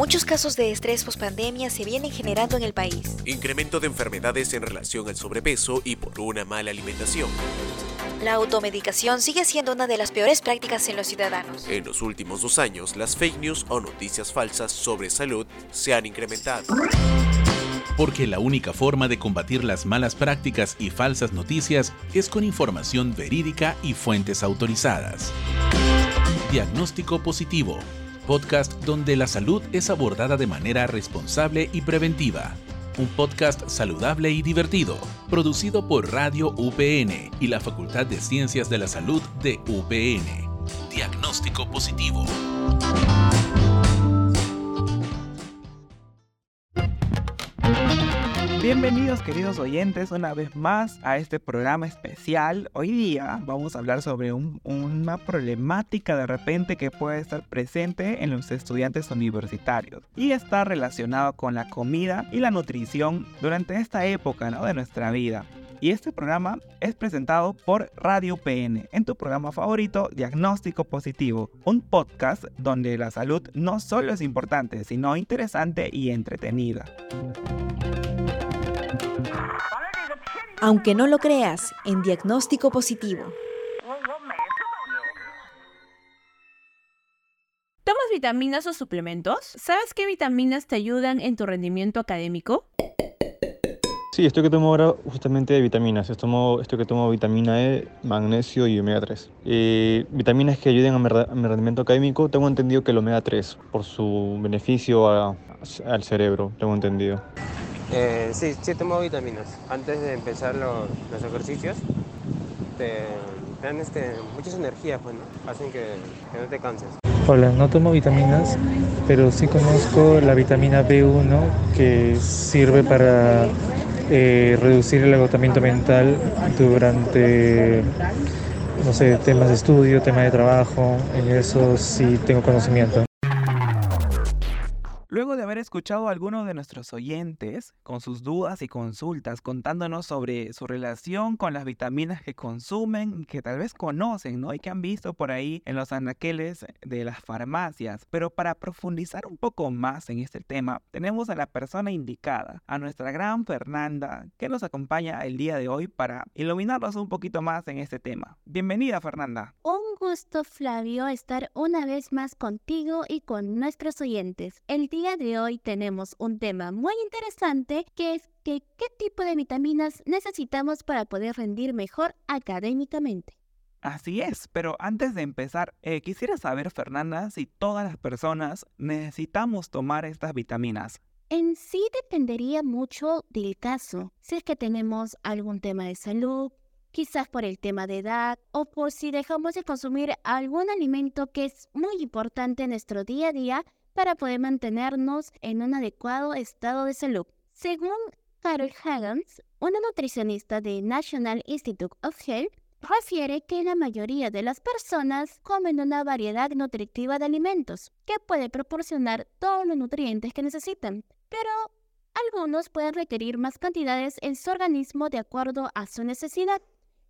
Muchos casos de estrés pospandemia se vienen generando en el país. Incremento de enfermedades en relación al sobrepeso y por una mala alimentación. La automedicación sigue siendo una de las peores prácticas en los ciudadanos. En los últimos dos años, las fake news o noticias falsas sobre salud se han incrementado. Porque la única forma de combatir las malas prácticas y falsas noticias es con información verídica y fuentes autorizadas. Diagnóstico positivo podcast donde la salud es abordada de manera responsable y preventiva. Un podcast saludable y divertido, producido por Radio UPN y la Facultad de Ciencias de la Salud de UPN. Diagnóstico positivo. Bienvenidos queridos oyentes una vez más a este programa especial. Hoy día vamos a hablar sobre una problemática de repente que puede estar presente en los estudiantes universitarios y está relacionado con la comida y la nutrición durante esta época de nuestra vida. Y este programa es presentado por Radio PN en tu programa favorito Diagnóstico Positivo, un podcast donde la salud no solo es importante, sino interesante y entretenida. Aunque no lo creas, en diagnóstico positivo. ¿Tomas vitaminas o suplementos? ¿Sabes qué vitaminas te ayudan en tu rendimiento académico? Sí, esto que tomo ahora justamente de vitaminas. Esto, esto que tomo vitamina E, magnesio y omega 3. Eh, vitaminas que ayuden a mi, rendimiento académico, tengo entendido que el omega 3, por su beneficio al cerebro, tengo entendido. Eh, sí, sí tomo vitaminas. Antes de empezar los, ejercicios, te, dan este, muchas energías, pues, hacen que, no te canses. Hola, no tomo vitaminas, pero sí conozco la vitamina B1 que sirve para eh, reducir el agotamiento mental durante, no sé, temas de estudio, temas de trabajo. En eso sí tengo conocimiento. Haber escuchado a algunos de nuestros oyentes con sus dudas y consultas contándonos sobre su relación con las vitaminas que consumen, que tal vez conocen, ¿no? Y que han visto por ahí en los anaqueles de las farmacias. Pero para profundizar un poco más en este tema, tenemos a la persona indicada, a nuestra gran Fernanda, que nos acompaña el día de hoy para iluminarnos un poquito más en este tema. Bienvenida, Fernanda. Un gusto, Flavio, estar una vez más contigo y con nuestros oyentes. El día de hoy tenemos un tema muy interesante que es que qué tipo de vitaminas necesitamos para poder rendir mejor académicamente. Así es, pero antes de empezar, eh, quisiera saber, Fernanda, si todas las personas necesitamos tomar estas vitaminas. En sí dependería mucho del caso. Si es que tenemos algún tema de salud, quizás por el tema de edad o por si dejamos de consumir algún alimento que es muy importante en nuestro día a día para poder mantenernos en un adecuado estado de salud. Según Carol Haggans, una nutricionista de National Institute of Health, refiere que la mayoría de las personas comen una variedad nutritiva de alimentos que puede proporcionar todos los nutrientes que necesitan, pero algunos pueden requerir más cantidades en su organismo de acuerdo a su necesidad,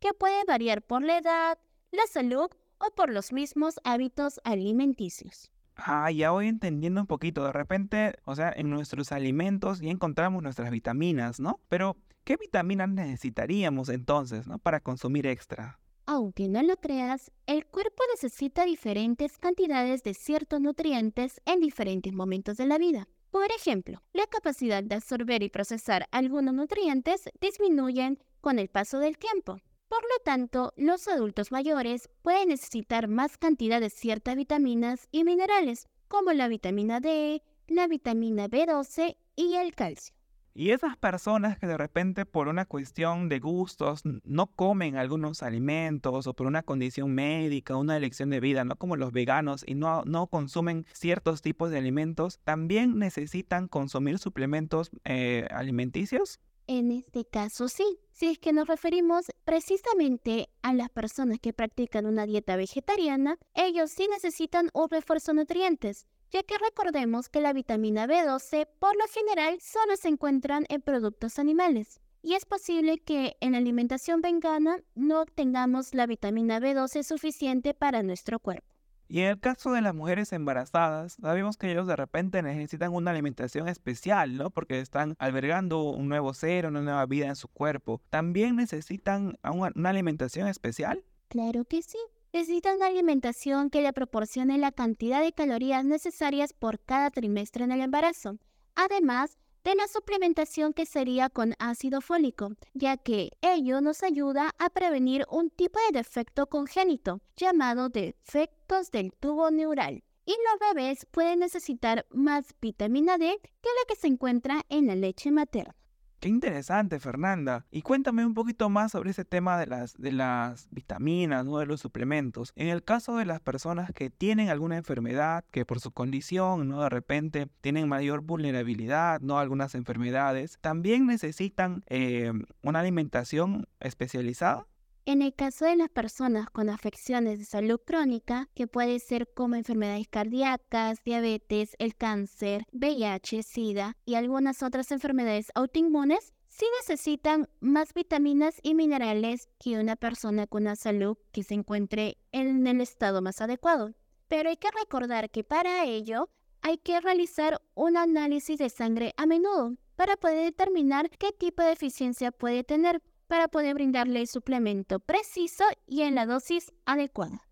que puede variar por la edad, la salud o por los mismos hábitos alimenticios. Ah, ya voy entendiendo un poquito. De repente, o sea, en nuestros alimentos ya encontramos nuestras vitaminas, ¿no? Pero, ¿qué vitaminas necesitaríamos entonces, ¿no? Para consumir extra. Aunque no lo creas, el cuerpo necesita diferentes cantidades de ciertos nutrientes en diferentes momentos de la vida. Por ejemplo, la capacidad de absorber y procesar algunos nutrientes disminuyen con el paso del tiempo. Por lo tanto, los adultos mayores pueden necesitar más cantidad de ciertas vitaminas y minerales, como la vitamina D, la vitamina B12 y el calcio. Y esas personas que de repente por una cuestión de gustos no comen algunos alimentos o por una condición médica, una elección de vida, no como los veganos y no, no consumen ciertos tipos de alimentos, también necesitan consumir suplementos eh, alimenticios. En este caso sí, si es que nos referimos precisamente a las personas que practican una dieta vegetariana, ellos sí necesitan un refuerzo de nutrientes, ya que recordemos que la vitamina B12 por lo general solo se encuentran en productos animales. Y es posible que en la alimentación vegana no obtengamos la vitamina B12 suficiente para nuestro cuerpo. Y en el caso de las mujeres embarazadas, sabemos que ellos de repente necesitan una alimentación especial, ¿no? Porque están albergando un nuevo ser, una nueva vida en su cuerpo. ¿También necesitan una, alimentación especial? Claro que sí. Necesitan una alimentación que le proporcione la cantidad de calorías necesarias por cada trimestre en el embarazo. Además, de la suplementación que sería con ácido fólico, ya que ello nos ayuda a prevenir un tipo de defecto congénito llamado defectos del tubo neural. Y los bebés pueden necesitar más vitamina D que la que se encuentra en la leche materna. Qué interesante, Fernanda. Y cuéntame un poquito más sobre ese tema de las, de las vitaminas, ¿no? de los suplementos. En el caso de las personas que tienen alguna enfermedad, que por su condición, ¿no? de repente tienen mayor vulnerabilidad, ¿no? algunas enfermedades, también necesitan eh, una alimentación especializada. En el caso de las personas con afecciones de salud crónica, que puede ser como enfermedades cardíacas, diabetes, el cáncer, VIH, SIDA y algunas otras enfermedades autoinmunes, sí necesitan más vitaminas y minerales que una persona con una salud que se encuentre en el estado más adecuado. Pero hay que recordar que para ello hay que realizar un análisis de sangre a menudo para poder determinar qué tipo de deficiencia puede tener para poder brindarle el suplemento preciso y en la dosis adecuada.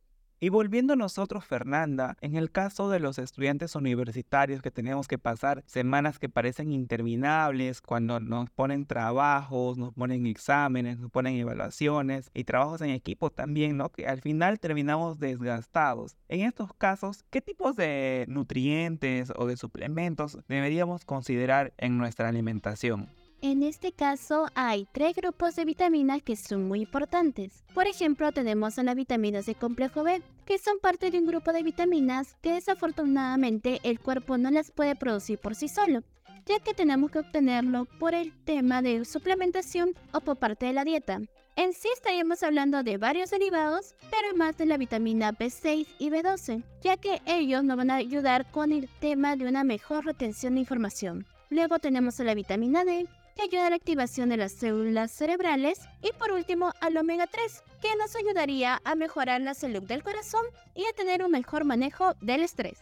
Y volviendo a nosotros, Fernanda, en el caso de los estudiantes universitarios que tenemos que pasar semanas que parecen interminables, cuando nos ponen trabajos, nos ponen exámenes, nos ponen evaluaciones y trabajos en equipo también, ¿no? Que al final terminamos desgastados. En estos casos, ¿qué tipos de nutrientes o de suplementos deberíamos considerar en nuestra alimentación? En este caso hay tres grupos de vitaminas que son muy importantes. Por ejemplo, tenemos a las vitaminas de complejo B, que son parte de un grupo de vitaminas que desafortunadamente el cuerpo no las puede producir por sí solo, ya que tenemos que obtenerlo por el tema de suplementación o por parte de la dieta. En sí estaríamos hablando de varios derivados, pero más de la vitamina B6 y B12, ya que ellos nos van a ayudar con el tema de una mejor retención de información. Luego tenemos a la vitamina D, que ayuda a la activación de las células cerebrales y por último al omega 3, que nos ayudaría a mejorar la salud del corazón y a tener un mejor manejo del estrés.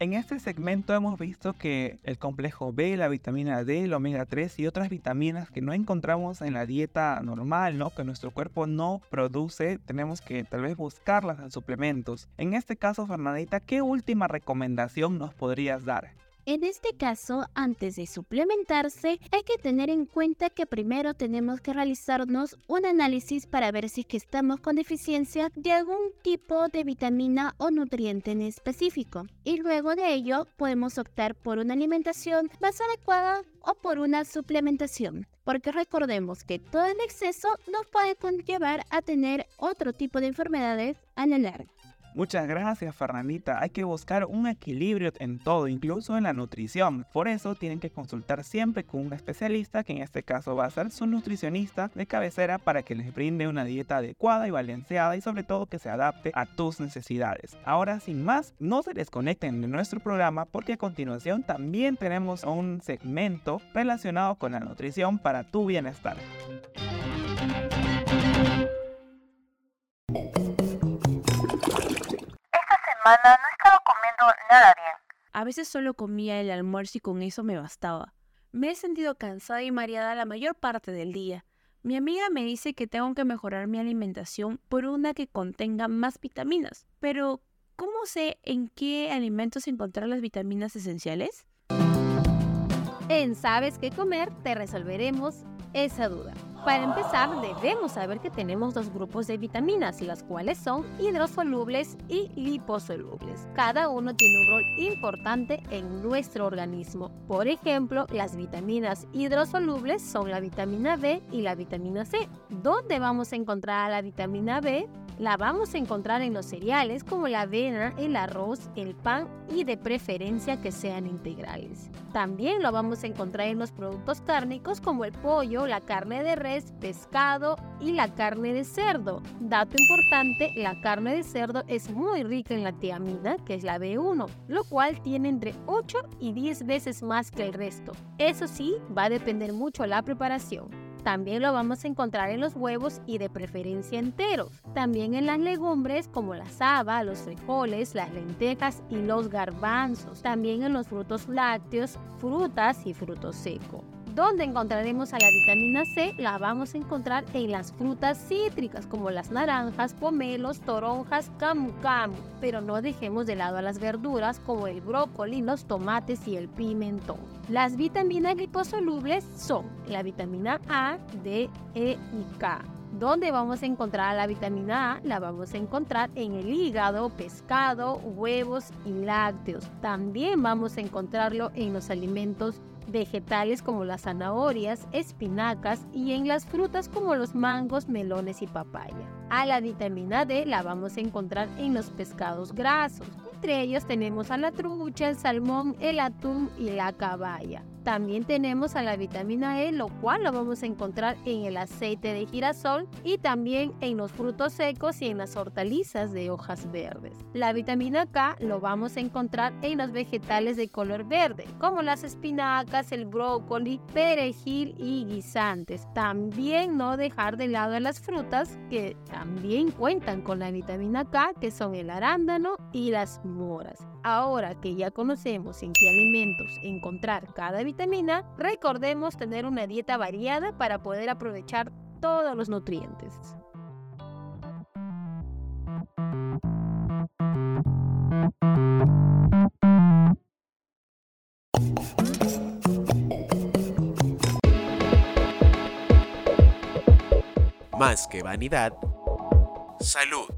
En este segmento hemos visto que el complejo B, la vitamina D, el omega 3 y otras vitaminas que no encontramos en la dieta normal, ¿no? Que nuestro cuerpo no produce, tenemos que tal vez buscarlas en suplementos. En este caso, Fernandita, ¿qué última recomendación nos podrías dar? En este caso, antes de suplementarse, hay que tener en cuenta que primero tenemos que realizarnos un análisis para ver si que estamos con deficiencia de algún tipo de vitamina o nutriente en específico. Y luego de ello, podemos optar por una alimentación más adecuada o por una suplementación. Porque recordemos que todo el exceso nos puede conllevar a tener otro tipo de enfermedades a la larga. Muchas gracias Fernandita, hay que buscar un equilibrio en todo, incluso en la nutrición. Por eso tienen que consultar siempre con un especialista, que en este caso va a ser su nutricionista de cabecera para que les brinde una dieta adecuada y balanceada y sobre todo que se adapte a tus necesidades. Ahora sin más, no se desconecten de nuestro programa porque a continuación también tenemos un segmento relacionado con la nutrición para tu bienestar. No he estado comiendo nada bien. A veces solo comía el almuerzo y con eso me bastaba. Me he sentido cansada y mareada la mayor parte del día. Mi amiga me dice que tengo que mejorar mi alimentación por una que contenga más vitaminas. Pero, ¿cómo sé en qué alimentos encontrar las vitaminas esenciales? En Sabes qué comer te resolveremos esa duda. Para empezar, debemos saber que tenemos dos grupos de vitaminas, las cuales son hidrosolubles y liposolubles. Cada uno tiene un rol importante en nuestro organismo. Por ejemplo, las vitaminas hidrosolubles son la vitamina B y la vitamina C. ¿Dónde vamos a encontrar la vitamina B? La vamos a encontrar en los cereales como la avena, el arroz, el pan y de preferencia que sean integrales. También lo vamos a encontrar en los productos cárnicos como el pollo, la carne de res, pescado y la carne de cerdo. Dato importante, la carne de cerdo es muy rica en la tiamina, que es la B1, lo cual tiene entre 8 y 10 veces más que el resto. Eso sí, va a depender mucho la preparación. También lo vamos a encontrar en los huevos y de preferencia enteros. También en las legumbres como la saba, los frijoles, las lentejas y los garbanzos. También en los frutos lácteos, frutas y frutos secos. ¿Dónde encontraremos a la vitamina C? La vamos a encontrar en las frutas cítricas como las naranjas, pomelos, toronjas, camu camu. Pero no dejemos de lado a las verduras como el brócoli, los tomates y el pimentón. Las vitaminas liposolubles son la vitamina A, D, E y K. ¿Dónde vamos a encontrar la vitamina A? La vamos a encontrar en el hígado, pescado, huevos y lácteos. También vamos a encontrarlo en los alimentos vegetales como las zanahorias, espinacas y en las frutas como los mangos, melones y papaya. A la vitamina D la vamos a encontrar en los pescados grasos. Entre ellos tenemos a la trucha, el salmón, el atún y la caballa. También tenemos a la vitamina E, lo cual lo vamos a encontrar en el aceite de girasol y también en los frutos secos y en las hortalizas de hojas verdes. La vitamina K lo vamos a encontrar en los vegetales de color verde, como las espinacas, el brócoli, perejil y guisantes. También no dejar de lado a las frutas que también cuentan con la vitamina K, que son el arándano y las Ahora que ya conocemos en qué alimentos encontrar cada vitamina, recordemos tener una dieta variada para poder aprovechar todos los nutrientes. Más que vanidad, salud.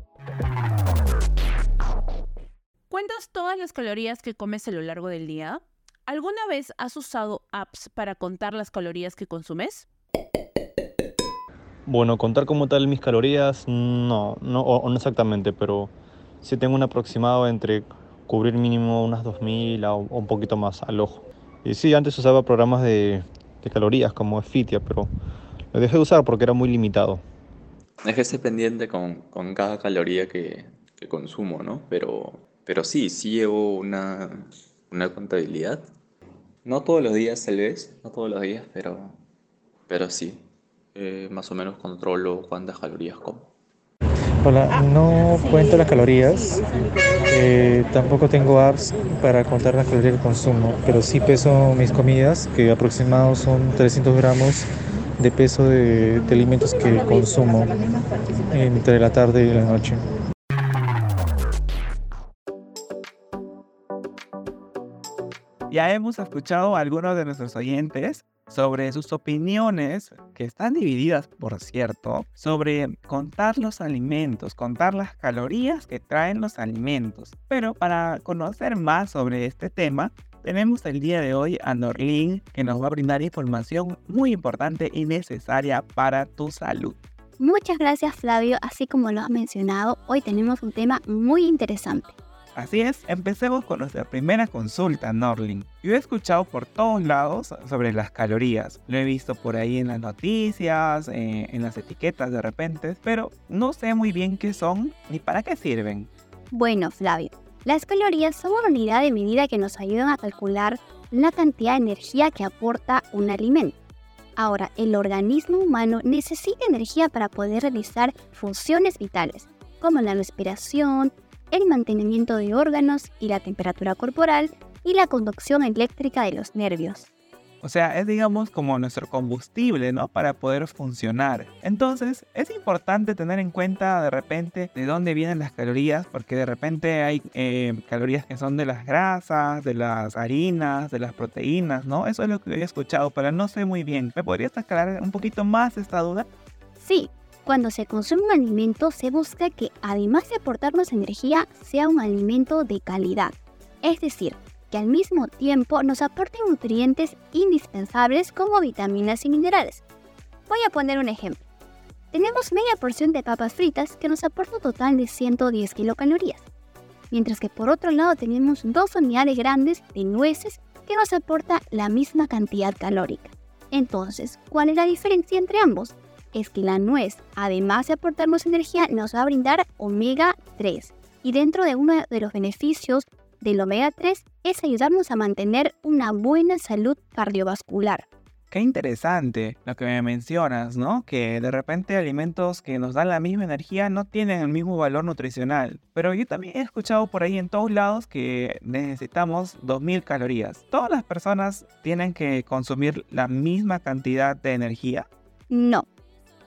¿Cuentas todas las calorías que comes a lo largo del día? ¿Alguna vez has usado apps para contar las calorías que consumes? Bueno, contar como tal mis calorías, no, no, o, no exactamente, pero sí tengo un aproximado entre cubrir mínimo unas 2.000 o, un poquito más al ojo. Y sí, antes usaba programas de, calorías como Fitia, pero lo dejé de usar porque era muy limitado. Es que estoy pendiente con, cada caloría que, consumo, ¿no? Pero, pero sí, sí llevo una, una contabilidad no todos los días, tal vez, no todos los días, pero, pero sí. Eh, más o menos controlo cuántas calorías como. Hola, no cuento las calorías, eh, tampoco tengo apps para contar las calorías que consumo, pero sí peso mis comidas, que aproximadamente son 300 gramos de peso de alimentos que consumo entre la tarde y la noche. Ya hemos escuchado a algunos de nuestros oyentes sobre sus opiniones, que están divididas, por cierto, sobre contar los alimentos, contar las calorías que traen los alimentos. Pero para conocer más sobre este tema, tenemos el día de hoy a Norlin, que nos va a brindar información muy importante y necesaria para tu salud. Muchas gracias Flavio, así como lo has mencionado, hoy tenemos un tema muy interesante. Así es, empecemos con nuestra primera consulta, Norling. Yo he escuchado por todos lados sobre las calorías. Lo he visto por ahí en las noticias, eh, en las etiquetas de repente, pero no sé muy bien qué son ni para qué sirven. Bueno, Flavio, las calorías son una unidad de medida que nos ayudan a calcular la cantidad de energía que aporta un alimento. Ahora, el organismo humano necesita energía para poder realizar funciones vitales, como la respiración, el mantenimiento de órganos y la temperatura corporal y la conducción eléctrica de los nervios. O sea, es digamos como nuestro combustible, ¿no? Para poder funcionar. Entonces, es importante tener en cuenta de repente de dónde vienen las calorías, porque de repente hay eh, calorías que son de las grasas, de las harinas, de las proteínas, ¿no? Eso es lo que he escuchado, pero no sé muy bien. ¿Me podrías aclarar un poquito más esta duda? Sí, cuando se consume un alimento se busca que además de aportarnos energía sea un alimento de calidad, es decir, que al mismo tiempo nos aporte nutrientes indispensables como vitaminas y minerales. Voy a poner un ejemplo. Tenemos media porción de papas fritas que nos aporta un total de 110 kilocalorías, mientras que por otro lado tenemos dos unidades grandes de nueces que nos aporta la misma cantidad calórica. Entonces, ¿cuál es la diferencia entre ambos? Es que la nuez, además de aportarnos energía, nos va a brindar omega 3. Y dentro de uno de los beneficios del omega 3 es ayudarnos a mantener una buena salud cardiovascular. Qué interesante lo que me mencionas, ¿no? Que de repente alimentos que nos dan la misma energía no tienen el mismo valor nutricional. Pero yo también he escuchado por ahí en todos lados que necesitamos 2000 calorías. ¿Todas las personas tienen que consumir la misma cantidad de energía? No.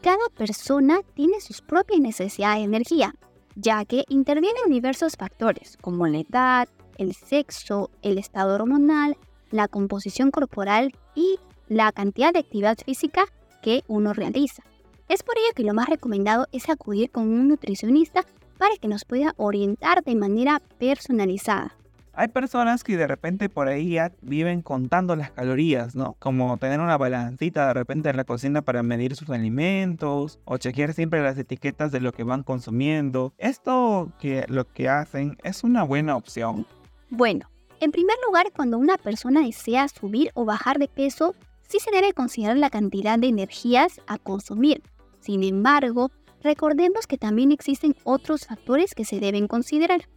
Cada persona tiene sus propias necesidades de energía, ya que intervienen diversos factores como la edad, el sexo, el estado hormonal, la composición corporal y la cantidad de actividad física que uno realiza. Es por ello que lo más recomendado es acudir con un nutricionista para que nos pueda orientar de manera personalizada. Hay personas que de repente por ahí viven contando las calorías, ¿no? Como tener una balancita de repente en la cocina para medir sus alimentos o chequear siempre las etiquetas de lo que van consumiendo. Esto que lo que hacen es una buena opción. Bueno, en primer lugar, cuando una persona desea subir o bajar de peso, sí se debe considerar la cantidad de energías a consumir. Sin embargo, recordemos que también existen otros factores que se deben considerar.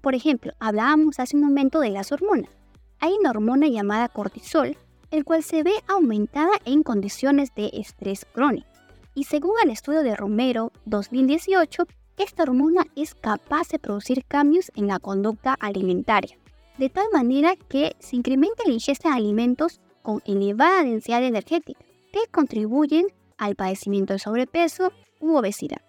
Por ejemplo, hablábamos hace un momento de las hormonas. Hay una hormona llamada cortisol, el cual se ve aumentada en condiciones de estrés crónico. Y según el estudio de Romero 2018, esta hormona es capaz de producir cambios en la conducta alimentaria, de tal manera que se incrementa la ingesta de alimentos con elevada densidad energética que contribuyen al padecimiento de sobrepeso u obesidad.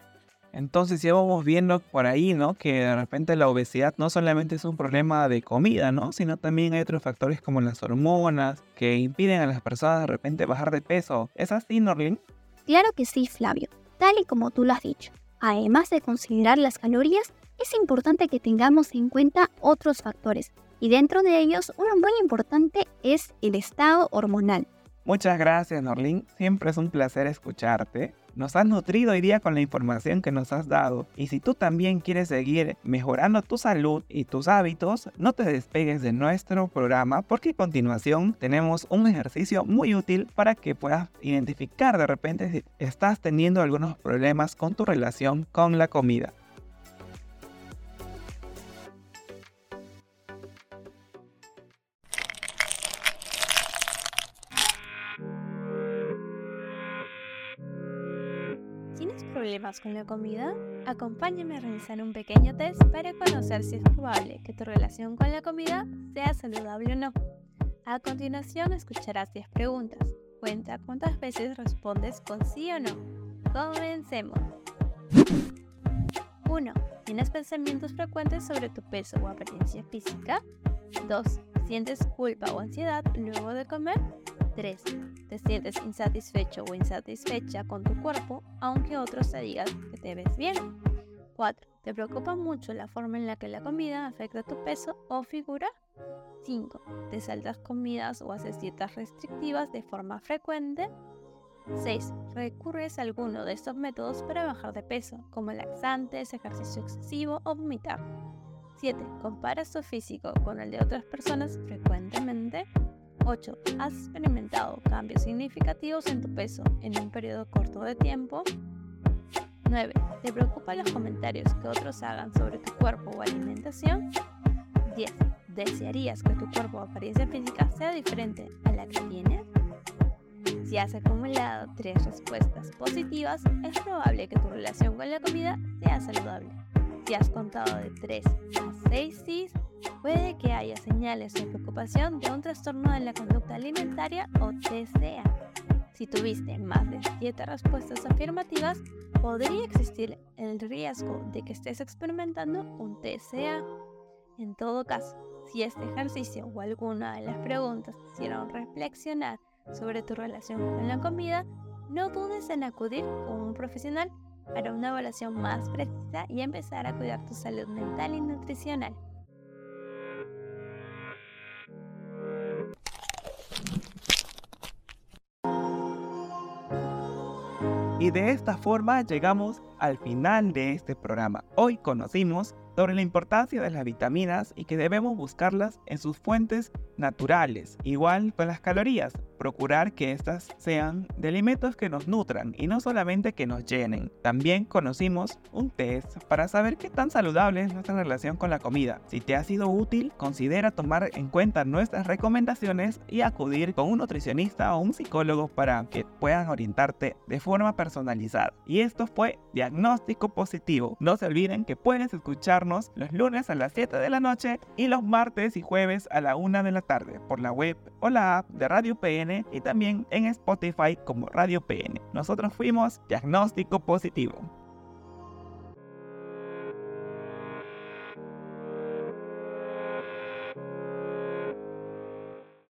Entonces ya vamos viendo por ahí, ¿no? Que de repente la obesidad no solamente es un problema de comida, ¿no? Sino también hay otros factores como las hormonas que impiden a las personas de repente bajar de peso. ¿Es así, Norlin? Claro que sí, Flavio, tal y como tú lo has dicho. Además de considerar las calorías, es importante que tengamos en cuenta otros factores, y dentro de ellos uno muy importante es el estado hormonal. Muchas gracias Norlin, siempre es un placer escucharte. Nos has nutrido hoy día con la información que nos has dado y si tú también quieres seguir mejorando tu salud y tus hábitos, no te despegues de nuestro programa porque a continuación tenemos un ejercicio muy útil para que puedas identificar de repente si estás teniendo algunos problemas con tu relación con la comida. Problemas con la comida? Acompáñame a realizar un pequeño test para conocer si es probable que tu relación con la comida sea saludable o no. A continuación escucharás 10 preguntas. Cuenta cuántas veces respondes con sí o no. Comencemos. 1. ¿Tienes pensamientos frecuentes sobre tu peso o apariencia física? 2. ¿Sientes culpa o ansiedad luego de comer? 3. Te sientes insatisfecho o insatisfecha con tu cuerpo, aunque otros te digan que te ves bien. 4. ¿Te preocupa mucho la forma en la que la comida afecta tu peso o figura? 5. ¿Te saltas comidas o haces dietas restrictivas de forma frecuente? 6. ¿Recurres a alguno de estos métodos para bajar de peso, como laxantes, ejercicio excesivo o vomitar? 7. ¿Comparas tu físico con el de otras personas frecuentemente? 8. ¿Has experimentado cambios significativos en tu peso en un periodo corto de tiempo? 9. ¿Te preocupan los comentarios que otros hagan sobre tu cuerpo o alimentación? 10. ¿Desearías que tu cuerpo o apariencia física sea diferente a la que tienes? Si has acumulado tres respuestas positivas, es probable que tu relación con la comida sea saludable. Si has contado de 3 a 6 sí, puede que haya señales de preocupación de un trastorno de la conducta alimentaria o TCA. Si tuviste más de 7 respuestas afirmativas, podría existir el riesgo de que estés experimentando un TCA. En todo caso, si este ejercicio o alguna de las preguntas te hicieron reflexionar sobre tu relación con la comida, no dudes en acudir con un profesional para una evaluación más precisa y empezar a cuidar tu salud mental y nutricional. Y de esta forma llegamos al final de este programa. Hoy conocimos sobre la importancia de las vitaminas y que debemos buscarlas en sus fuentes naturales, igual con las calorías, procurar que estas sean de alimentos que nos nutran y no solamente que nos llenen. También conocimos un test para saber qué tan saludable es nuestra relación con la comida. Si te ha sido útil, considera tomar en cuenta nuestras recomendaciones y acudir con un nutricionista o un psicólogo para que puedan orientarte de forma personalizada. Y esto fue Diagnóstico Positivo. No se olviden que puedes escucharnos los lunes a las 7 de la noche y los martes y jueves a la 1 de la tarde por la web o la app de Radio Y también en Spotify como Radio PN. Nosotros fuimos Diagnóstico Positivo.